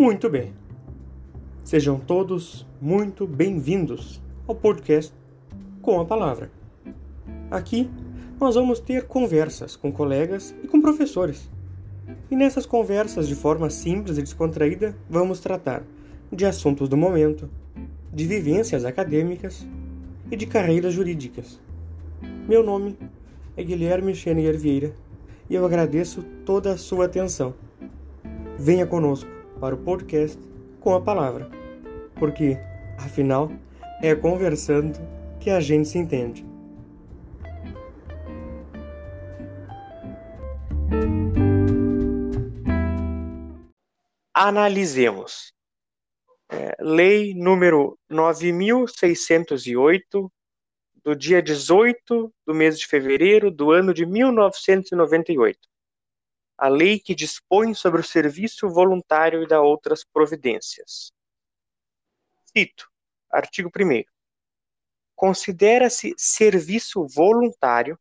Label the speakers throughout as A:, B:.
A: Muito bem. Sejam todos muito bem-vindos ao podcast Com a Palavra. Aqui nós vamos ter conversas com colegas e com professores. E nessas conversas, de forma simples e descontraída, vamos tratar de assuntos do momento, de vivências acadêmicas e de carreiras jurídicas. Meu nome é Guilherme Xenier Vieira e eu agradeço toda a sua atenção. Venha conosco para o podcast com a palavra, porque, afinal, é conversando que a gente se entende. Analisemos. É, lei número 9608, do dia 18 do mês de fevereiro do ano de 1998 a lei que dispõe sobre o serviço voluntário e da outras providências. Cito, artigo 1. Considera-se serviço voluntário,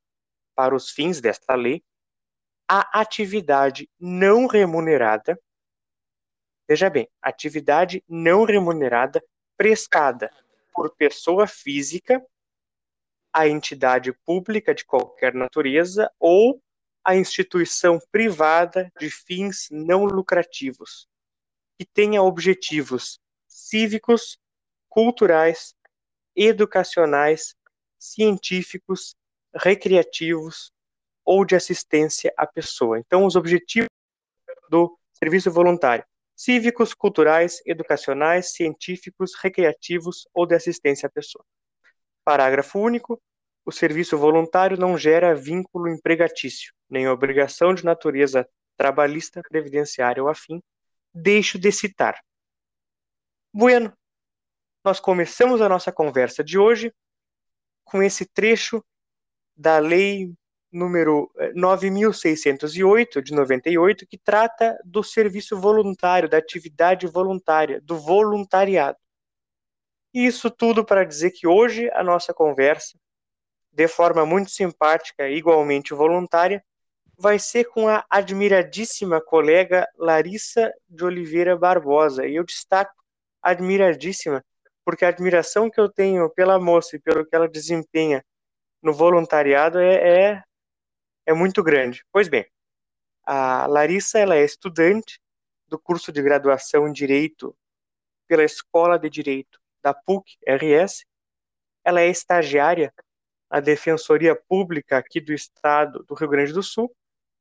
A: para os fins desta lei, a atividade não remunerada, veja bem, atividade não remunerada prestada por pessoa física, a entidade pública de qualquer natureza ou a instituição privada de fins não lucrativos, que tenha objetivos cívicos, culturais, educacionais, científicos, recreativos ou de assistência à pessoa. Então, os objetivos do serviço voluntário: cívicos, culturais, educacionais, científicos, recreativos ou de assistência à pessoa. Parágrafo único o serviço voluntário não gera vínculo empregatício, nem obrigação de natureza trabalhista, previdenciária ou afim, deixo de citar. Bueno, nós começamos a nossa conversa de hoje com esse trecho da lei número 9608 eh, de 98 que trata do serviço voluntário, da atividade voluntária, do voluntariado. Isso tudo para dizer que hoje a nossa conversa de forma muito simpática igualmente voluntária, vai ser com a admiradíssima colega Larissa de Oliveira Barbosa. E eu destaco admiradíssima, porque a admiração que eu tenho pela moça e pelo que ela desempenha no voluntariado é, é, é muito grande. Pois bem, a Larissa ela é estudante do curso de graduação em Direito pela Escola de Direito da PUC-RS. Ela é estagiária a Defensoria Pública aqui do Estado do Rio Grande do Sul,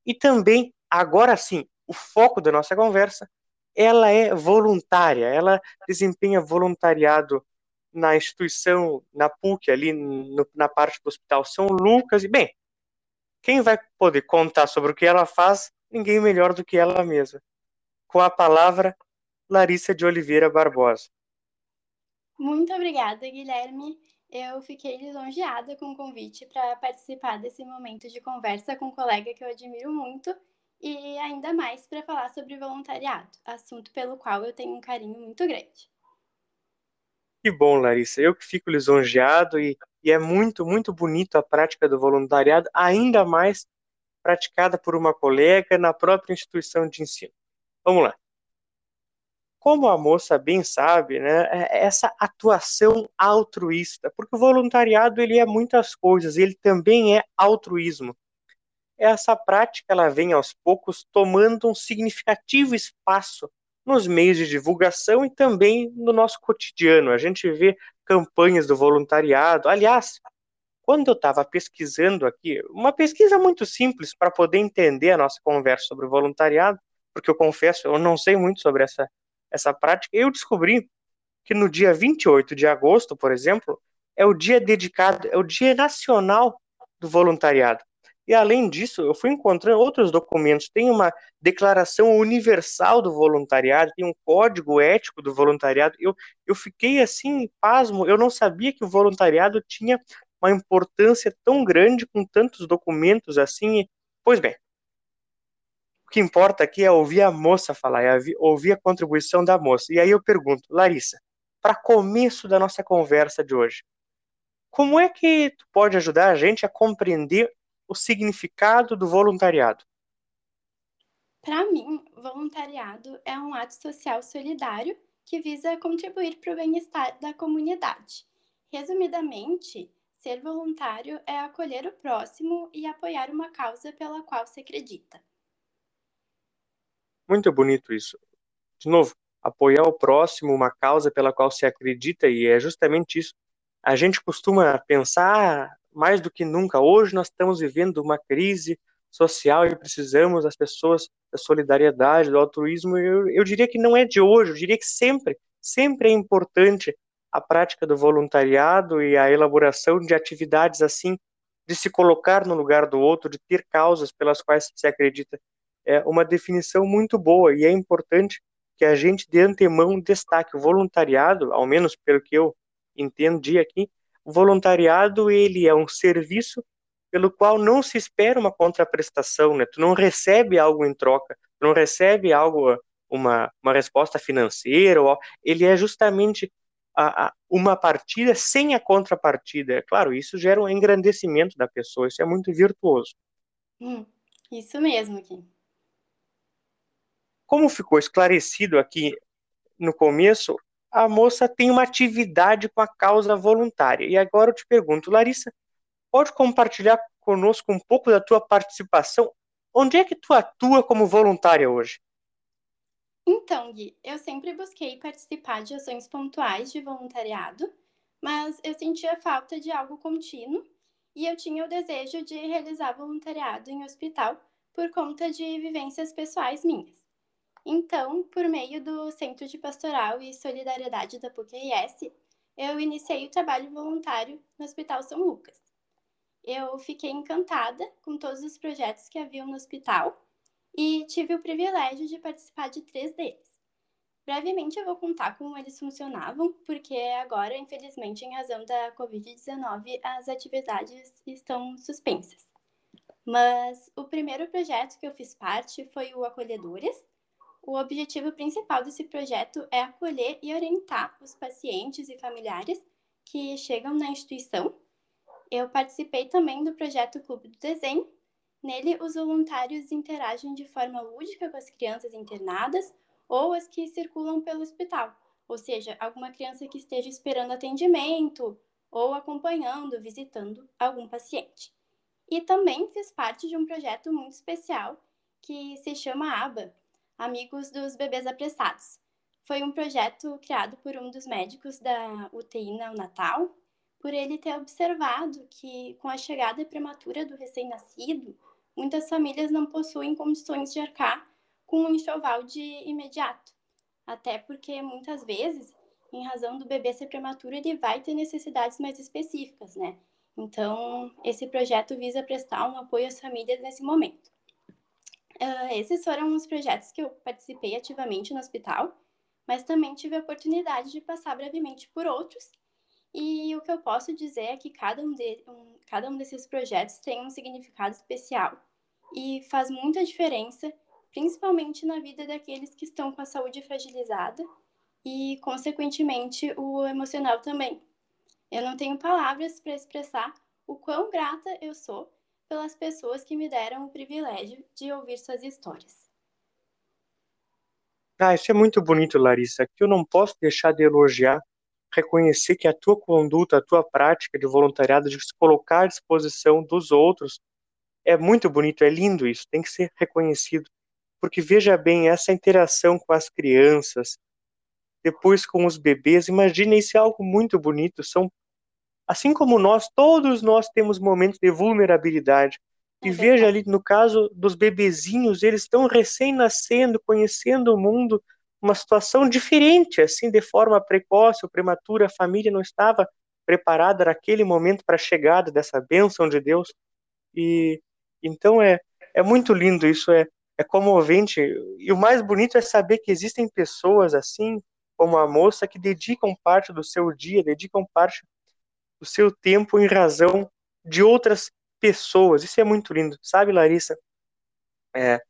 A: e também, agora sim, o foco da nossa conversa, ela é voluntária, ela desempenha voluntariado na instituição, na PUC, ali no, na parte do Hospital São Lucas, e bem, quem vai poder contar sobre o que ela faz, ninguém melhor do que ela mesma. Com a palavra, Larissa de Oliveira Barbosa.
B: Muito obrigada, Guilherme. Eu fiquei lisonjeada com o convite para participar desse momento de conversa com um colega que eu admiro muito e ainda mais para falar sobre voluntariado, assunto pelo qual eu tenho um carinho muito grande.
A: Que bom, Larissa. Eu que fico lisonjeado e, e é muito, muito bonito a prática do voluntariado, ainda mais praticada por uma colega na própria instituição de ensino. Vamos lá como a moça bem sabe, né, é essa atuação altruísta, porque o voluntariado ele é muitas coisas, ele também é altruísmo. Essa prática ela vem aos poucos tomando um significativo espaço nos meios de divulgação e também no nosso cotidiano. A gente vê campanhas do voluntariado. Aliás, quando eu estava pesquisando aqui, uma pesquisa muito simples para poder entender a nossa conversa sobre o voluntariado, porque eu confesso, eu não sei muito sobre essa essa prática, eu descobri que no dia 28 de agosto, por exemplo, é o dia dedicado, é o dia nacional do voluntariado. E além disso, eu fui encontrando outros documentos. Tem uma declaração universal do voluntariado, tem um código ético do voluntariado. Eu, eu fiquei assim, pasmo, eu não sabia que o voluntariado tinha uma importância tão grande com tantos documentos assim. Pois bem, o que importa aqui é ouvir a moça falar, é ouvir a contribuição da moça. E aí eu pergunto, Larissa, para começo da nossa conversa de hoje, como é que tu pode ajudar a gente a compreender o significado do voluntariado?
B: Para mim, voluntariado é um ato social solidário que visa contribuir para o bem-estar da comunidade. Resumidamente, ser voluntário é acolher o próximo e apoiar uma causa pela qual se acredita.
A: Muito bonito isso. De novo, apoiar o próximo, uma causa pela qual se acredita, e é justamente isso. A gente costuma pensar mais do que nunca. Hoje nós estamos vivendo uma crise social e precisamos das pessoas da solidariedade, do altruísmo. Eu, eu diria que não é de hoje, eu diria que sempre, sempre é importante a prática do voluntariado e a elaboração de atividades assim, de se colocar no lugar do outro, de ter causas pelas quais se acredita. É uma definição muito boa e é importante que a gente de antemão destaque o voluntariado, ao menos pelo que eu entendi aqui, o voluntariado ele é um serviço pelo qual não se espera uma contraprestação, né? Tu não recebe algo em troca, tu não recebe algo, uma, uma resposta financeira, ele é justamente a, a, uma partida sem a contrapartida. É claro, isso gera um engrandecimento da pessoa, isso é muito virtuoso.
B: Hum, isso mesmo, Kim.
A: Como ficou esclarecido aqui no começo, a moça tem uma atividade com a causa voluntária. E agora eu te pergunto, Larissa, pode compartilhar conosco um pouco da tua participação? Onde é que tu atua como voluntária hoje?
B: Então, Gui, eu sempre busquei participar de ações pontuais de voluntariado, mas eu sentia falta de algo contínuo e eu tinha o desejo de realizar voluntariado em hospital por conta de vivências pessoais minhas. Então, por meio do Centro de Pastoral e Solidariedade da PUC-RS, eu iniciei o trabalho voluntário no Hospital São Lucas eu fiquei encantada com todos os projetos que haviam no hospital e tive o privilégio de participar de três deles. Brevemente eu vou contar como eles funcionavam, porque agora, infelizmente, em razão da Covid-19, as atividades estão suspensas. Mas o primeiro projeto que eu fiz parte foi o Acolhedores. O objetivo principal desse projeto é acolher e orientar os pacientes e familiares que chegam na instituição eu participei também do projeto Clube do Desenho. Nele, os voluntários interagem de forma lúdica com as crianças internadas ou as que circulam pelo hospital, ou seja, alguma criança que esteja esperando atendimento ou acompanhando, visitando algum paciente. E também fiz parte de um projeto muito especial que se chama ABA, Amigos dos Bebês Apressados. Foi um projeto criado por um dos médicos da UTI Natal por ele ter observado que, com a chegada prematura do recém-nascido, muitas famílias não possuem condições de arcar com um enxoval de imediato. Até porque, muitas vezes, em razão do bebê ser prematuro, ele vai ter necessidades mais específicas, né? Então, esse projeto visa prestar um apoio às famílias nesse momento. Uh, esses foram os projetos que eu participei ativamente no hospital, mas também tive a oportunidade de passar brevemente por outros e o que eu posso dizer é que cada um, de, um, cada um desses projetos tem um significado especial e faz muita diferença, principalmente na vida daqueles que estão com a saúde fragilizada e, consequentemente, o emocional também. Eu não tenho palavras para expressar o quão grata eu sou pelas pessoas que me deram o privilégio de ouvir suas histórias.
A: Ah, isso é muito bonito, Larissa, que eu não posso deixar de elogiar reconhecer que a tua conduta, a tua prática de voluntariado, de se colocar à disposição dos outros, é muito bonito, é lindo isso, tem que ser reconhecido. Porque veja bem, essa interação com as crianças, depois com os bebês, imagina isso é algo muito bonito. São assim como nós, todos nós temos momentos de vulnerabilidade. E é veja ali, no caso dos bebezinhos, eles estão recém-nascendo, conhecendo o mundo, uma situação diferente, assim, de forma precoce ou prematura, a família não estava preparada naquele momento para a chegada dessa bênção de Deus. E então é, é muito lindo isso, é, é comovente. E o mais bonito é saber que existem pessoas assim, como a moça, que dedicam parte do seu dia, dedicam parte do seu tempo em razão de outras pessoas. Isso é muito lindo, sabe, Larissa? É,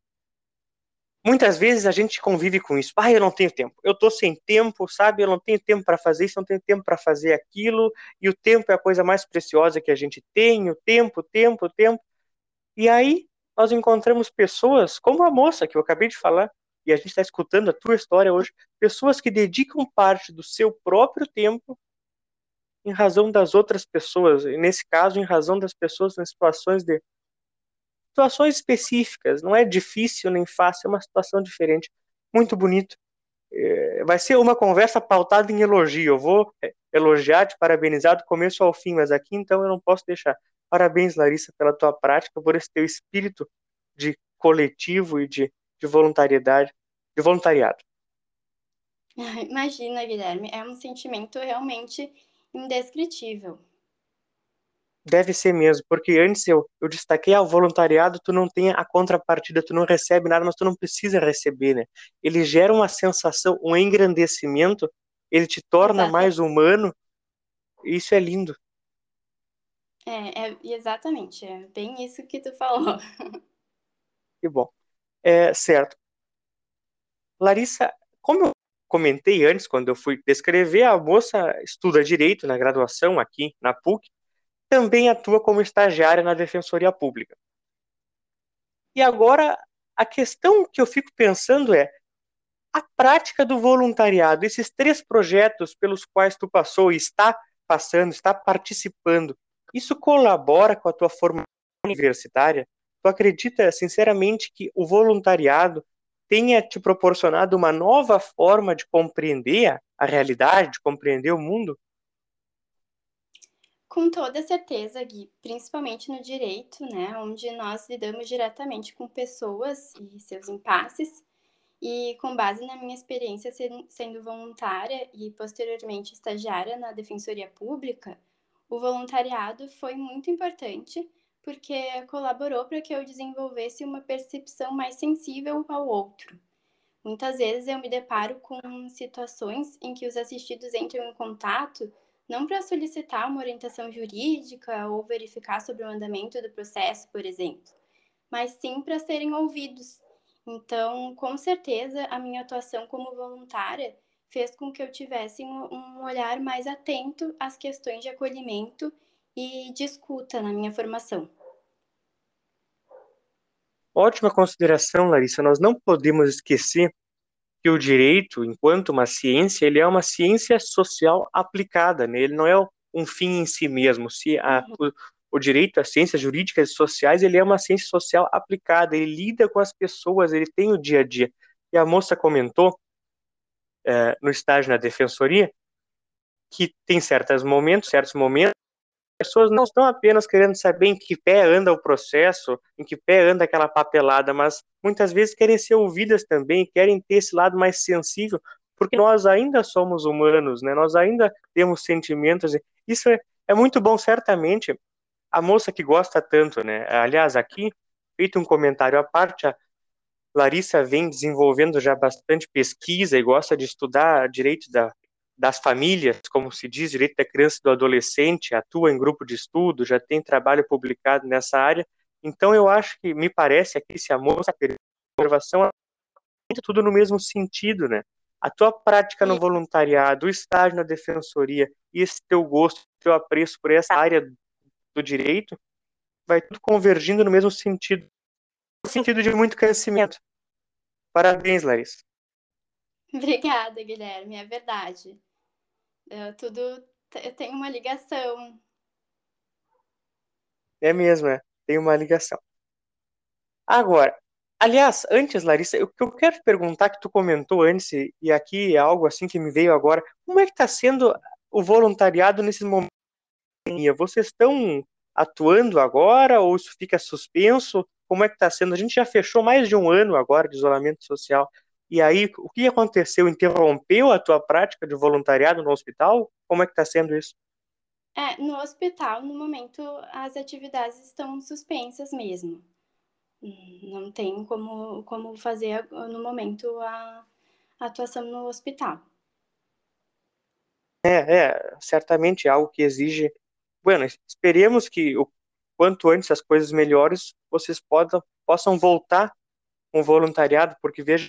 A: Muitas vezes a gente convive com isso. Ah, eu não tenho tempo. Eu tô sem tempo, sabe? Eu não tenho tempo para fazer isso, não tenho tempo para fazer aquilo. E o tempo é a coisa mais preciosa que a gente tem. O tempo, tempo, tempo. E aí nós encontramos pessoas como a moça que eu acabei de falar, e a gente está escutando a tua história hoje, pessoas que dedicam parte do seu próprio tempo em razão das outras pessoas, e nesse caso, em razão das pessoas em situações de situações específicas, não é difícil nem fácil, é uma situação diferente. Muito bonito. É, vai ser uma conversa pautada em elogio. Eu vou é, elogiar, te parabenizar do começo ao fim, mas aqui então eu não posso deixar. Parabéns, Larissa, pela tua prática, por esse teu espírito de coletivo e de, de voluntariedade, de voluntariado.
B: Imagina, Guilherme, é um sentimento realmente indescritível.
A: Deve ser mesmo, porque antes eu, eu destaquei ao ah, voluntariado, tu não tem a contrapartida, tu não recebe nada, mas tu não precisa receber, né? Ele gera uma sensação, um engrandecimento, ele te torna exatamente. mais humano, e isso é lindo.
B: É, é, exatamente, é bem isso que tu falou.
A: Que bom. É, certo. Larissa, como eu comentei antes, quando eu fui descrever, a moça estuda direito na graduação aqui na PUC, também atua como estagiária na Defensoria Pública. E agora, a questão que eu fico pensando é a prática do voluntariado, esses três projetos pelos quais tu passou e está passando, está participando, isso colabora com a tua formação universitária? Tu acredita sinceramente que o voluntariado tenha te proporcionado uma nova forma de compreender a realidade, de compreender o mundo?
B: Com toda certeza, Gui, principalmente no direito, né, onde nós lidamos diretamente com pessoas e seus impasses, e com base na minha experiência sendo voluntária e posteriormente estagiária na Defensoria Pública, o voluntariado foi muito importante porque colaborou para que eu desenvolvesse uma percepção mais sensível ao outro. Muitas vezes eu me deparo com situações em que os assistidos entram em contato não para solicitar uma orientação jurídica ou verificar sobre o andamento do processo, por exemplo, mas sim para serem ouvidos. Então, com certeza, a minha atuação como voluntária fez com que eu tivesse um olhar mais atento às questões de acolhimento e de escuta na minha formação.
A: Ótima consideração, Larissa. Nós não podemos esquecer que o direito, enquanto uma ciência, ele é uma ciência social aplicada, né? ele não é um fim em si mesmo. Se a, uhum. o, o, direito, as ciências jurídicas e sociais, ele é uma ciência social aplicada, ele lida com as pessoas, ele tem o dia a dia. E a moça comentou é, no estágio na defensoria que tem certos momentos, certos momentos pessoas não estão apenas querendo saber em que pé anda o processo, em que pé anda aquela papelada, mas muitas vezes querem ser ouvidas também, querem ter esse lado mais sensível, porque nós ainda somos humanos, né? Nós ainda temos sentimentos. Isso é, é muito bom, certamente. A moça que gosta tanto, né? Aliás, aqui, feito um comentário à parte, a Larissa vem desenvolvendo já bastante pesquisa e gosta de estudar direito da das famílias, como se diz, direito da criança e do adolescente, atua em grupo de estudo, já tem trabalho publicado nessa área. Então, eu acho que, me parece aqui, se a moça observação, tudo no mesmo sentido, né? A tua prática no voluntariado, o estágio na defensoria e esse teu gosto, teu apreço por essa área do direito, vai tudo convergindo no mesmo sentido, no sentido de muito crescimento. Parabéns, Larissa.
B: Obrigada, Guilherme, é verdade. É, tudo tem uma ligação.
A: É mesmo, é. Tem uma ligação. Agora, aliás, antes, Larissa, o que eu quero te perguntar, que tu comentou antes, e aqui é algo assim que me veio agora, como é que está sendo o voluntariado nesses momentos? Vocês estão atuando agora ou isso fica suspenso? Como é que está sendo? A gente já fechou mais de um ano agora de isolamento social. E aí, o que aconteceu? Interrompeu a tua prática de voluntariado no hospital? Como é que está sendo isso?
B: É, no hospital, no momento, as atividades estão suspensas mesmo. Não tem como, como fazer no momento a, atuação no hospital.
A: É, é, certamente é algo que exige. Bueno, esperemos que o quanto antes as coisas melhores, vocês possam, possam voltar com voluntariado, porque veja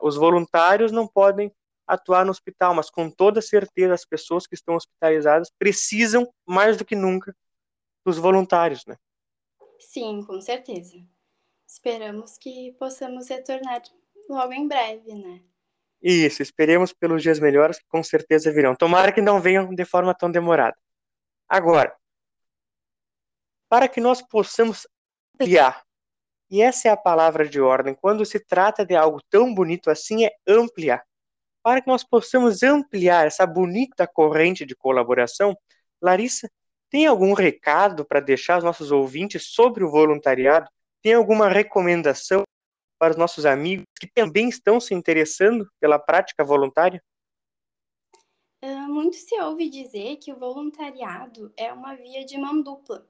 A: os voluntários não podem atuar no hospital, mas com toda certeza as pessoas que estão hospitalizadas precisam mais do que nunca dos voluntários, né?
B: Sim, com certeza. esperamos que possamos retornar logo em breve, né?
A: Isso, esperemos pelos dias melhores que com certeza virão. Tomara que não venham de forma tão demorada. Agora, para que nós possamos ampliar, e essa é a palavra de ordem, quando se trata de algo tão bonito assim, é ampliar. Para que nós possamos ampliar essa bonita corrente de colaboração, Larissa, tem algum recado para deixar aos nossos ouvintes sobre o voluntariado? Tem alguma recomendação para os nossos amigos que também estão se interessando pela prática voluntária?
B: Ah, muito se ouve dizer que o voluntariado é uma via de mão dupla,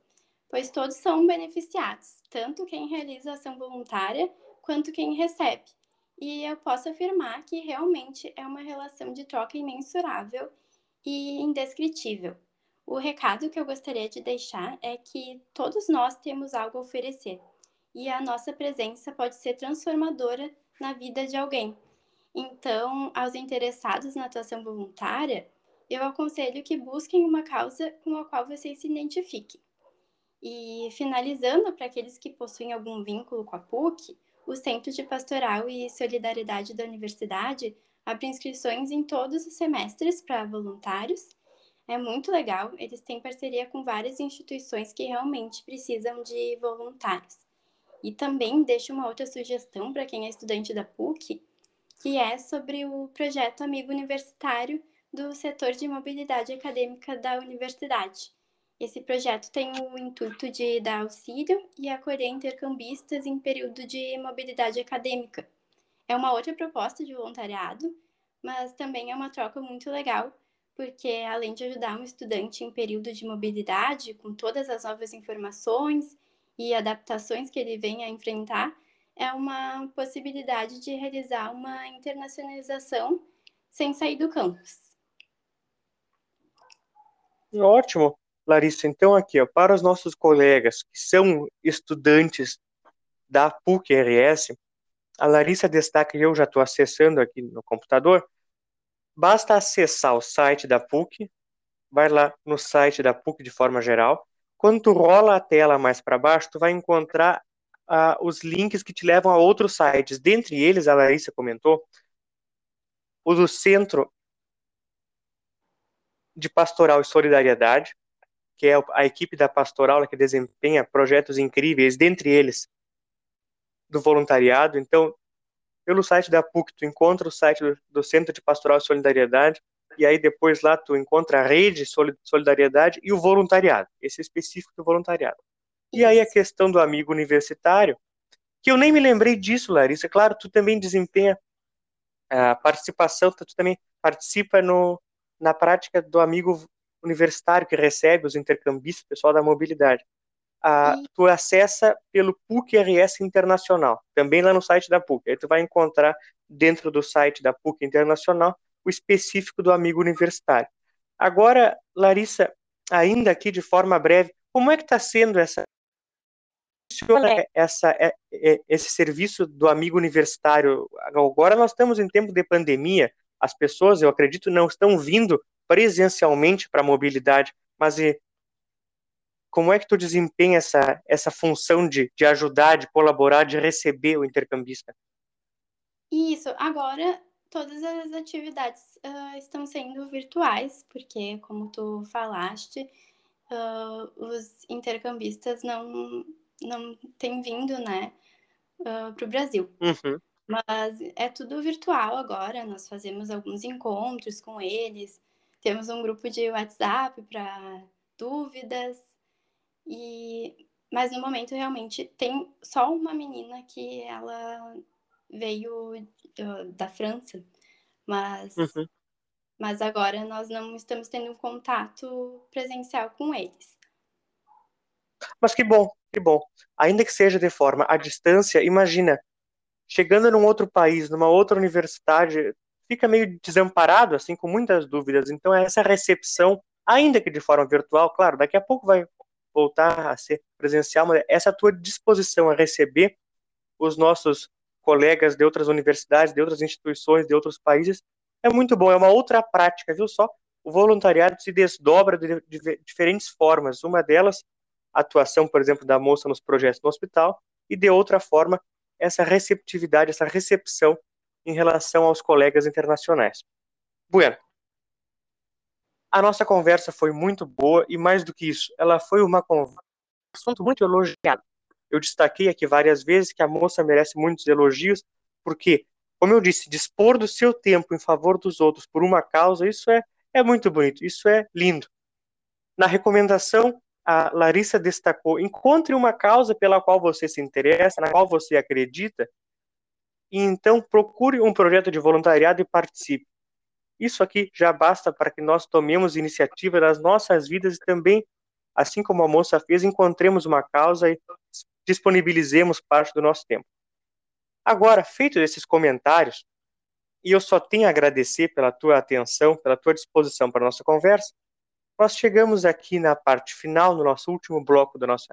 B: pois todos são beneficiados, tanto quem realiza ação voluntária quanto quem recebe. E eu posso afirmar que realmente é uma relação de troca imensurável e indescritível. O recado que eu gostaria de deixar é que todos nós temos algo a oferecer e a nossa presença pode ser transformadora na vida de alguém. Então, aos interessados na atuação voluntária, eu aconselho que busquem uma causa com a qual vocês se identifiquem. E finalizando, para aqueles que possuem algum vínculo com a PUC, o Centro de Pastoral e Solidariedade da Universidade abre inscrições em todos os semestres para voluntários é muito legal, eles têm parceria com várias instituições que realmente precisam de voluntários. E também deixo uma outra sugestão para quem é estudante da PUC, que é sobre o projeto Amigo Universitário do setor de mobilidade acadêmica da universidade. Esse projeto tem o intuito de dar auxílio e acolher intercambistas em período de mobilidade acadêmica. É uma outra proposta de voluntariado, mas também é uma troca muito legal porque além de ajudar um estudante em período de mobilidade, com todas as novas informações e adaptações que ele vem a enfrentar, é uma possibilidade de realizar uma internacionalização sem sair do campus.
A: Ótimo, Larissa. Então, aqui, ó, para os nossos colegas que são estudantes da PUC-RS, a Larissa destaca, eu já estou acessando aqui no computador, Basta acessar o site da PUC, vai lá no site da PUC de forma geral. Quando tu rola a tela mais para baixo, tu vai encontrar os links que te levam a outros sites. Dentre eles, a Larissa comentou, o do Centro de Pastoral e Solidariedade, que é a equipe da pastoral que desempenha projetos incríveis, dentre eles do voluntariado. Então, pelo site da PUC, tu encontra o site do, Centro de Pastoral e Solidariedade, e aí depois lá tu encontra a rede Solidariedade e o voluntariado, esse específico do voluntariado. E aí a questão do amigo universitário, que eu nem me lembrei disso, Larissa, claro, tu também desempenha a participação, tu também participa no, na prática do amigo universitário que recebe os intercambistas, pessoal da mobilidade a, tu acessa pelo PUC RS Internacional, também lá no site da PUC. Aí tu vai encontrar dentro do site da PUC Internacional o específico do amigo universitário. Agora, Larissa, ainda aqui de forma breve, como é que está sendo essa essa, é, é, esse serviço do amigo universitário? Agora nós estamos em tempo de pandemia, as pessoas, eu acredito, não estão vindo presencialmente para a mobilidade, mas como é que tu desempenha essa, essa função de, de ajudar, de colaborar, de receber o intercambista?
B: Isso, agora todas as atividades uh, estão sendo virtuais, porque, como tu falaste, uh, os intercambistas não, não têm vindo, né, uh, para o Brasil.
A: Uhum.
B: Mas é tudo virtual agora, nós fazemos alguns encontros com eles, temos um grupo de WhatsApp para dúvidas, e mas no momento realmente tem só uma menina que ela veio uh, da França, mas
A: uhum.
B: mas agora nós não estamos tendo um contato presencial com eles.
A: Mas que bom, que bom. Ainda que seja de forma à distância, imagina, chegando num outro país, numa outra universidade, fica meio desamparado, assim, com muitas dúvidas. Então, essa recepção, ainda que de forma virtual, claro, daqui a pouco vai voltar a ser presencial, mas essa tua disposição a receber os nossos colegas de outras universidades, de outras instituições, de outros países, é muito bom, é uma outra prática, viu só? O voluntariado se desdobra de, diferentes formas, uma delas, a atuação, por exemplo, da moça nos projetos no hospital, e de outra forma essa receptividade, essa recepção em relação aos colegas internacionais. Bueno, a nossa conversa foi muito boa e mais do que isso, ela foi uma conversa, um assunto muito elogiado. Eu destaquei aqui várias vezes que a moça merece muitos elogios, porque, como eu disse, dispor do seu tempo em favor dos outros por uma causa, isso é, é muito bonito, isso é lindo. Na recomendação, a Larissa destacou: encontre uma causa pela qual você se interessa, na qual você acredita, e então procure um projeto de voluntariado e participe. Isso aqui já basta para que nós tomemos iniciativa das nossas vidas e também, assim como a moça fez, encontremos uma causa e disponibilizemos parte do nosso tempo. Agora, feito esses comentários, e eu só tenho a agradecer pela tua atenção, pela tua disposição para a nossa conversa, nós chegamos aqui na parte final, no nosso último bloco do nosso,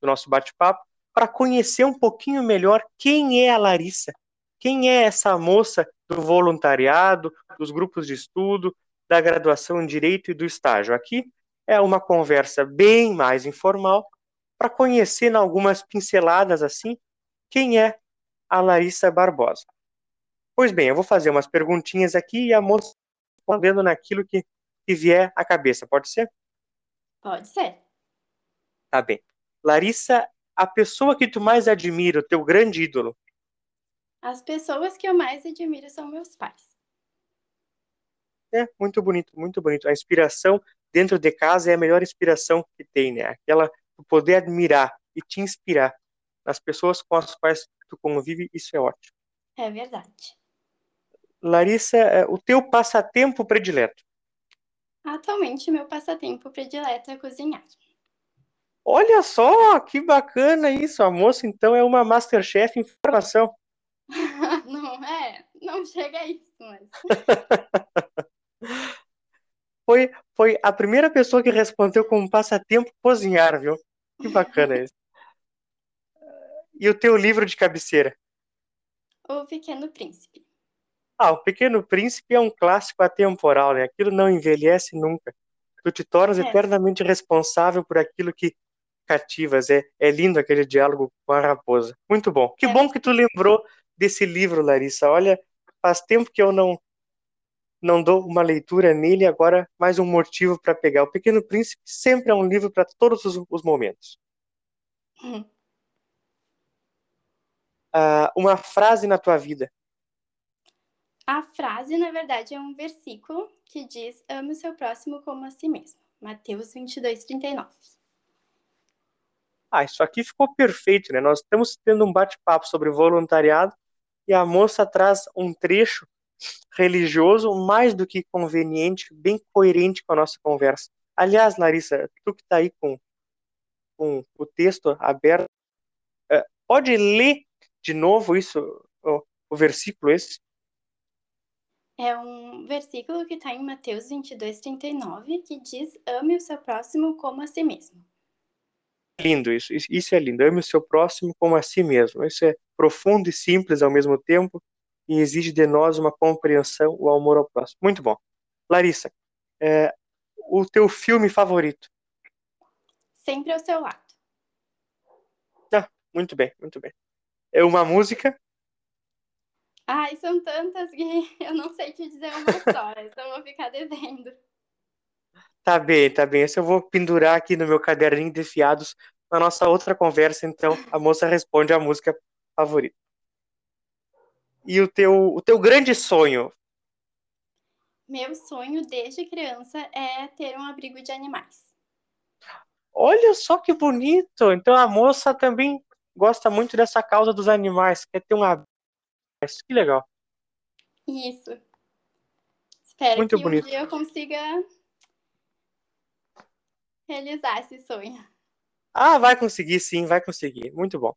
A: do nosso bate-papo, para conhecer um pouquinho melhor quem é a Larissa, quem é essa moça do voluntariado, dos grupos de estudo, da graduação em Direito e do estágio. Aqui é uma conversa bem mais informal, para conhecer, em algumas pinceladas assim, quem é a Larissa Barbosa. Pois bem, eu vou fazer umas perguntinhas aqui e a moça respondendo naquilo que que vier à cabeça, pode ser?
B: Pode ser.
A: Tá bem. Larissa, a pessoa que tu mais admira, o teu grande ídolo?
B: As pessoas que eu mais admiro são meus pais.
A: É, muito bonito, muito bonito. A inspiração dentro de casa é a melhor inspiração que tem, né? Aquela tu poder admirar e te inspirar nas pessoas com as quais tu convive, isso é ótimo.
B: É verdade.
A: Larissa, é, o teu passatempo predileto?
B: Atualmente, meu passatempo predileto é cozinhar.
A: Olha só, que bacana isso. A moça, então, é uma Masterchef em formação.
B: Não chega a isso, mas...
A: foi, foi a primeira pessoa que respondeu como passatempo cozinhar, viu? Que bacana isso. E o teu livro de cabeceira?
B: O Pequeno Príncipe.
A: Ah, O Pequeno Príncipe é um clássico atemporal, né? Aquilo não envelhece nunca. Tu te tornas é. eternamente responsável por aquilo que cativas. É, é lindo aquele diálogo com a raposa. Muito bom. Que é. bom que tu lembrou desse livro, Larissa. Olha, faz tempo que eu não não dou uma leitura nele, agora mais um motivo para pegar. O Pequeno Príncipe sempre é um livro para todos os, os momentos. Uh, uma frase na tua vida.
B: A frase, na verdade, é um versículo que diz: Ame o seu próximo como a si mesmo. Mateus 22, 39.
A: Ah, isso aqui ficou perfeito, né? Nós estamos tendo um bate-papo sobre voluntariado e a moça traz um trecho religioso mais do que conveniente, bem coerente com a nossa conversa. Aliás, Larissa, tu que está aí com, com o texto aberto, eh, pode ler de novo isso, o, o versículo esse?
B: É um versículo que está em Mateus 22, 39, que diz: Ame o seu próximo como a si mesmo.
A: Lindo isso, isso é lindo. Ame o seu próximo como a si mesmo. Isso é profundo e simples ao mesmo tempo e exige de nós uma compreensão, o amor ao próximo. Muito bom. Larissa, é, o teu filme favorito?
B: Sempre ao seu lado.
A: Ah, muito bem, muito bem. É uma música?
B: Ai, são tantas que eu não sei te dizer uma só, então vou ficar devendo.
A: Tá bem, tá bem. Esse eu vou pendurar aqui no meu caderninho de fiados. Na nossa outra conversa, então, a moça responde a música favorita. E o teu, o teu grande sonho?
B: Meu sonho desde criança é ter um abrigo de animais.
A: Olha só que bonito! Então a moça também gosta muito dessa causa dos animais, quer ter um abrigo que legal.
B: Isso. Espero Muito que bonito. um dia eu consiga realizar esse sonho.
A: Ah, vai conseguir sim, vai conseguir. Muito bom.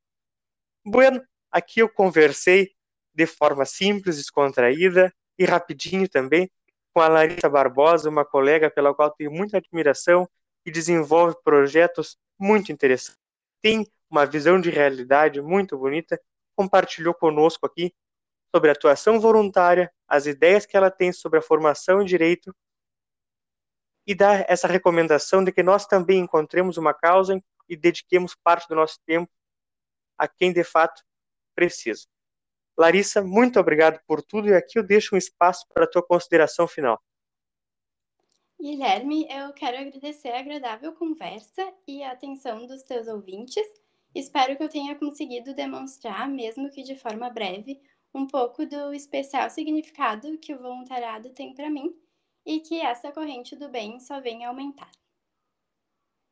A: Bueno, aqui eu conversei de forma simples, descontraída e rapidinho também com a Larissa Barbosa, uma colega pela qual tenho muita admiração e desenvolve projetos muito interessantes. Tem uma visão de realidade muito bonita, compartilhou conosco aqui sobre a atuação voluntária, as ideias que ela tem sobre a formação em direito e dar essa recomendação de que nós também encontremos uma causa e dediquemos parte do nosso tempo a quem de fato precisa. Larissa, muito obrigado por tudo e aqui eu deixo um espaço para a tua consideração final.
B: Guilherme, eu quero agradecer a agradável conversa e a atenção dos teus ouvintes. Espero que eu tenha conseguido demonstrar, mesmo que de forma breve, um pouco do especial significado que o voluntariado tem para mim e que essa corrente do bem só vem aumentar.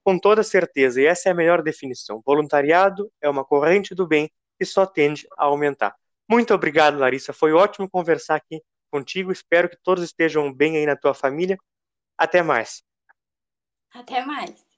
A: Com toda certeza, e essa é a melhor definição. Voluntariado é uma corrente do bem que só tende a aumentar. Muito obrigado, Larissa. Foi ótimo conversar aqui contigo. Espero que todos estejam bem aí na tua família até mais.
B: Até mais.